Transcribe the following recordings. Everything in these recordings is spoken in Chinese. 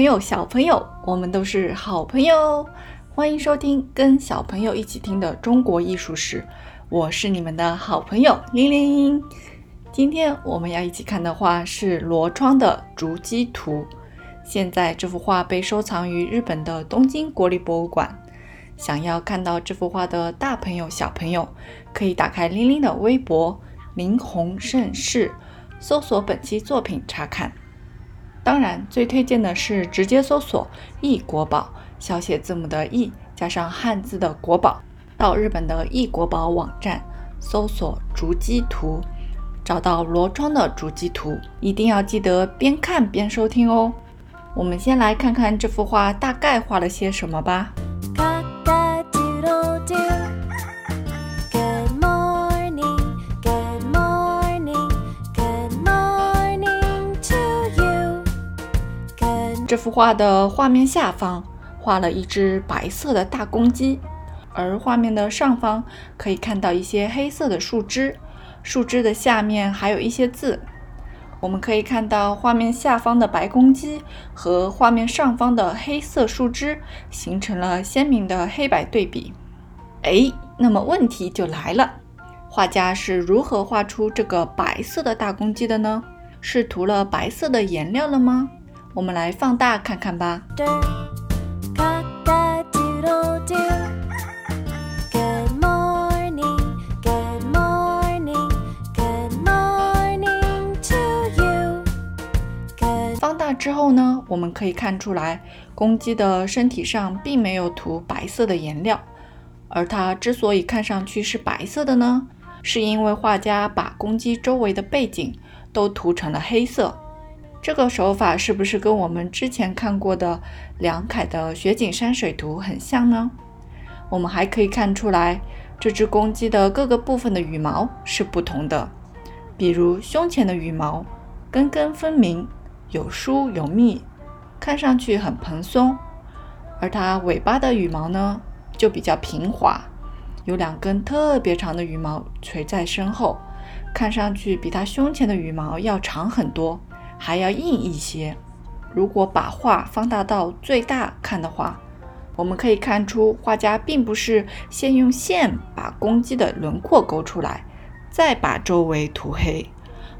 朋友、小朋友，我们都是好朋友。欢迎收听跟小朋友一起听的中国艺术史，我是你们的好朋友玲玲。今天我们要一起看的画是罗窗的《竹鸡图》。现在这幅画被收藏于日本的东京国立博物馆。想要看到这幅画的大朋友、小朋友，可以打开玲玲的微博“林红盛世”，搜索本期作品查看。当然，最推荐的是直接搜索“易国宝”，小写字母的“易”加上汉字的“国宝”，到日本的易国宝网站搜索“竹基图”，找到罗窗的竹基图，一定要记得边看边收听哦。我们先来看看这幅画大概画了些什么吧。这幅画的画面下方画了一只白色的大公鸡，而画面的上方可以看到一些黑色的树枝，树枝的下面还有一些字。我们可以看到画面下方的白公鸡和画面上方的黑色树枝形成了鲜明的黑白对比。哎，那么问题就来了，画家是如何画出这个白色的大公鸡的呢？是涂了白色的颜料了吗？我们来放大看看吧。放大之后呢，我们可以看出来，公鸡的身体上并没有涂白色的颜料，而它之所以看上去是白色的呢，是因为画家把公鸡周围的背景都涂成了黑色。这个手法是不是跟我们之前看过的梁楷的雪景山水图很像呢？我们还可以看出来，这只公鸡的各个部分的羽毛是不同的，比如胸前的羽毛根根分明，有疏有密，看上去很蓬松；而它尾巴的羽毛呢，就比较平滑，有两根特别长的羽毛垂在身后，看上去比它胸前的羽毛要长很多。还要硬一些。如果把画放大到最大看的话，我们可以看出画家并不是先用线把公鸡的轮廓勾出来，再把周围涂黑，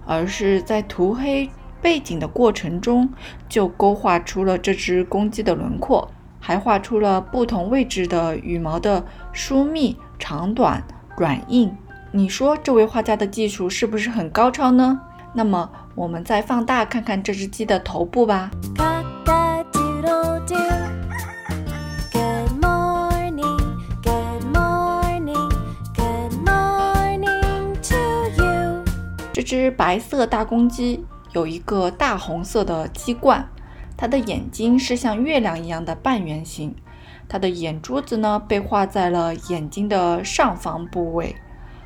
而是在涂黑背景的过程中就勾画出了这只公鸡的轮廓，还画出了不同位置的羽毛的疏密、长短、软硬。你说这位画家的技术是不是很高超呢？那么。我们再放大看看这只鸡的头部吧。这只白色大公鸡有一个大红色的鸡冠，它的眼睛是像月亮一样的半圆形，它的眼珠子呢被画在了眼睛的上方部位，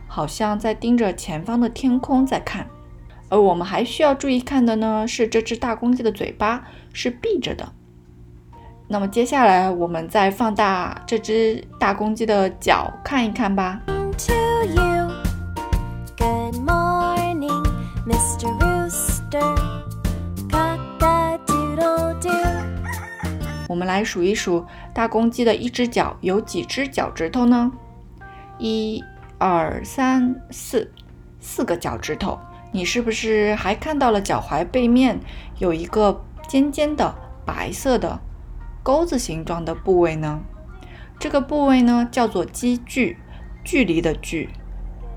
好像在盯着前方的天空在看。而我们还需要注意看的呢，是这只大公鸡的嘴巴是闭着的。那么接下来我们再放大这只大公鸡的脚看一看吧。我们来数一数大公鸡的一只脚有几只脚趾头呢？一、二、三、四，四个脚趾头。你是不是还看到了脚踝背面有一个尖尖的白色的钩子形状的部位呢？这个部位呢叫做鸡距，距离的距，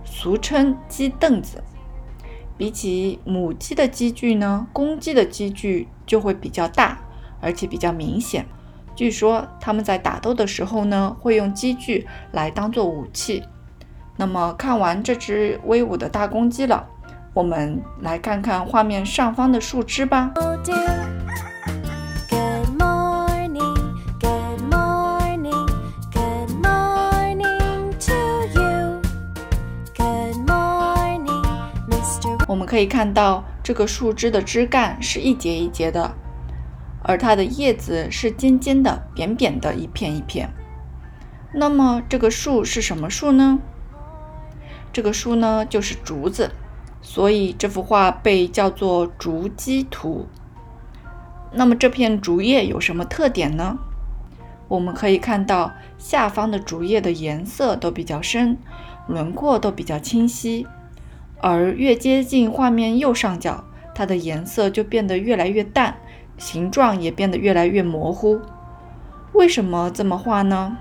俗称鸡凳子。比起母鸡的鸡距呢，公鸡的鸡距就会比较大，而且比较明显。据说他们在打斗的时候呢，会用鸡距来当做武器。那么看完这只威武的大公鸡了。我们来看看画面上方的树枝吧。我们可以看到，这个树枝的枝干是一节一节的，而它的叶子是尖尖的、扁扁的，一片一片。那么，这个树是什么树呢？这个树呢，就是竹子。所以这幅画被叫做竹鸡图。那么这片竹叶有什么特点呢？我们可以看到下方的竹叶的颜色都比较深，轮廓都比较清晰，而越接近画面右上角，它的颜色就变得越来越淡，形状也变得越来越模糊。为什么这么画呢？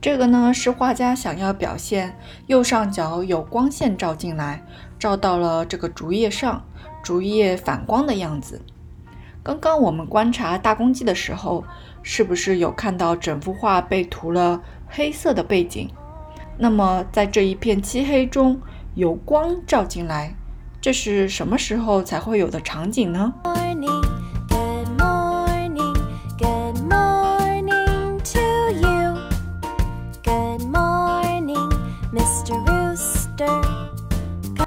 这个呢是画家想要表现右上角有光线照进来，照到了这个竹叶上，竹叶反光的样子。刚刚我们观察大公鸡的时候，是不是有看到整幅画被涂了黑色的背景？那么在这一片漆黑中有光照进来，这是什么时候才会有的场景呢？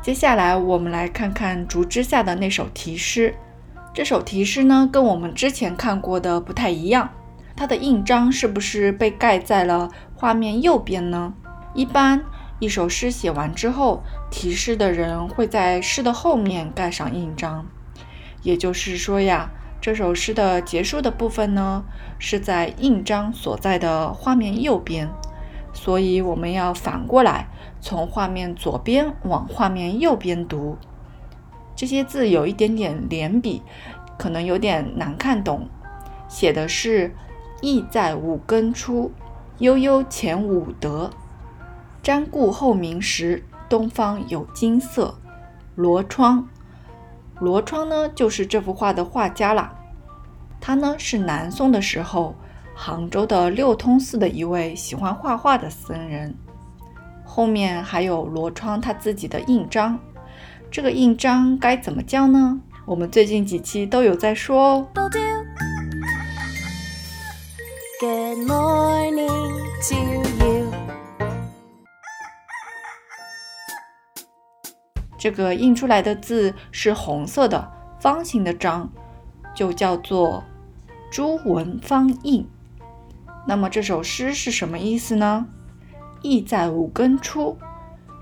接下来我们来看看竹枝下的那首题诗。这首题诗呢，跟我们之前看过的不太一样。它的印章是不是被盖在了画面右边呢？一般一首诗写完之后，题诗的人会在诗的后面盖上印章。也就是说呀，这首诗的结束的部分呢，是在印章所在的画面右边。所以我们要反过来，从画面左边往画面右边读。这些字有一点点连笔，可能有点难看懂。写的是“意在五更初，悠悠前五德。瞻顾后明时，东方有金色。”罗窗，罗窗呢，就是这幅画的画家啦。他呢是南宋的时候。杭州的六通寺的一位喜欢画画的僧人，后面还有罗窗他自己的印章。这个印章该怎么叫呢？我们最近几期都有在说哦。Good morning to you。这个印出来的字是红色的方形的章，就叫做朱文方印。那么这首诗是什么意思呢？意在五更初，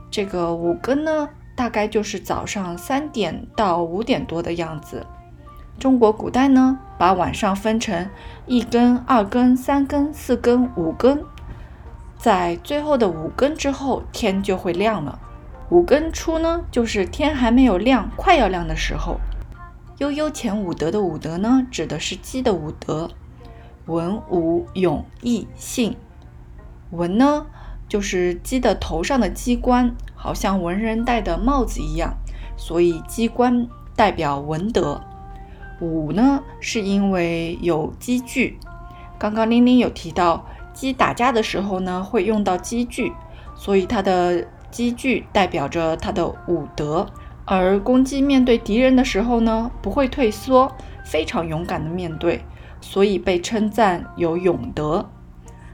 这个五更呢，大概就是早上三点到五点多的样子。中国古代呢，把晚上分成一更、二更、三更、四更、五更，在最后的五更之后，天就会亮了。五更初呢，就是天还没有亮，快要亮的时候。悠悠前五德的五德呢，指的是鸡的五德。文武勇义信，文呢就是鸡的头上的鸡冠，好像文人戴的帽子一样，所以鸡冠代表文德。武呢是因为有鸡具，刚刚玲玲有提到鸡打架的时候呢会用到鸡具，所以它的鸡具代表着它的武德。而公鸡面对敌人的时候呢不会退缩，非常勇敢的面对。所以被称赞有勇德，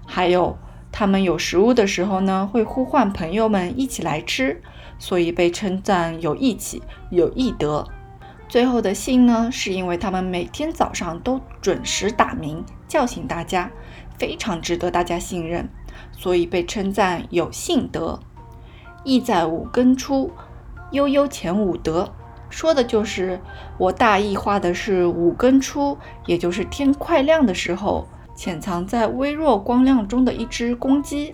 还有他们有食物的时候呢，会呼唤朋友们一起来吃，所以被称赞有义气、有义德。最后的信呢，是因为他们每天早上都准时打鸣，叫醒大家，非常值得大家信任，所以被称赞有信德。意在五更初，悠悠前五德。说的就是我大意画的是五更初，也就是天快亮的时候，潜藏在微弱光亮中的一只公鸡。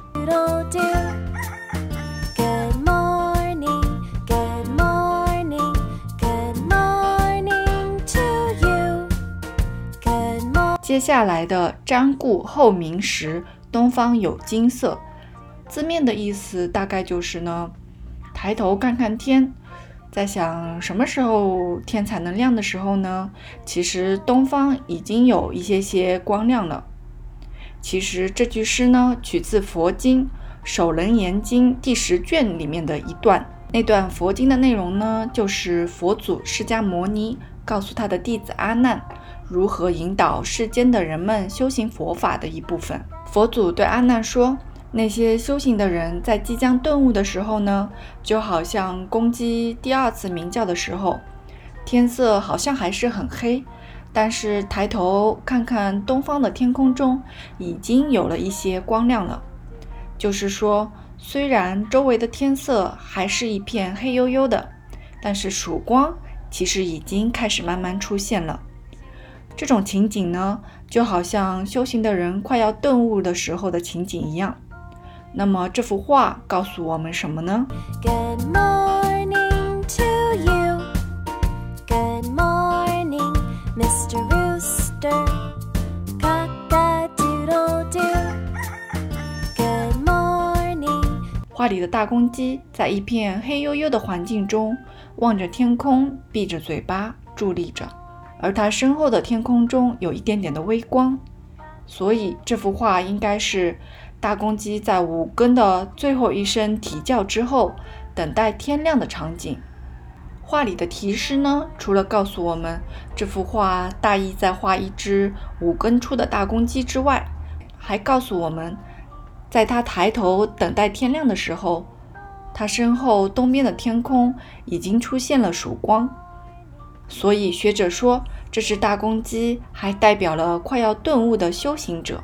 接下来的“瞻顾后明时，东方有金色”，字面的意思大概就是呢，抬头看看天。在想什么时候天才能亮的时候呢？其实东方已经有一些些光亮了。其实这句诗呢，取自佛经《首楞严经》第十卷里面的一段。那段佛经的内容呢，就是佛祖释迦牟尼告诉他的弟子阿难，如何引导世间的人们修行佛法的一部分。佛祖对阿难说。那些修行的人在即将顿悟的时候呢，就好像公鸡第二次鸣叫的时候，天色好像还是很黑，但是抬头看看东方的天空中，已经有了一些光亮了。就是说，虽然周围的天色还是一片黑黝黝的，但是曙光其实已经开始慢慢出现了。这种情景呢，就好像修行的人快要顿悟的时候的情景一样。那么这幅画告诉我们什么呢？Good morning to you. Good morning, Mr. Rooster. Cock a doodle doo. Good morning. 画里的大公鸡在一片黑黝黝的环境中，望着天空，闭着嘴巴伫立着。而它身后的天空中有一点点的微光，所以这幅画应该是大公鸡在五更的最后一声啼叫之后，等待天亮的场景。画里的题诗呢，除了告诉我们这幅画大意在画一只五更出的大公鸡之外，还告诉我们，在它抬头等待天亮的时候，它身后东边的天空已经出现了曙光。所以学者说，这只大公鸡还代表了快要顿悟的修行者。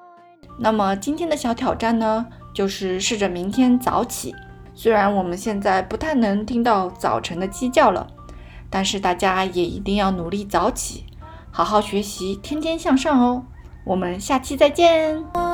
那么今天的小挑战呢，就是试着明天早起。虽然我们现在不太能听到早晨的鸡叫了，但是大家也一定要努力早起，好好学习，天天向上哦。我们下期再见。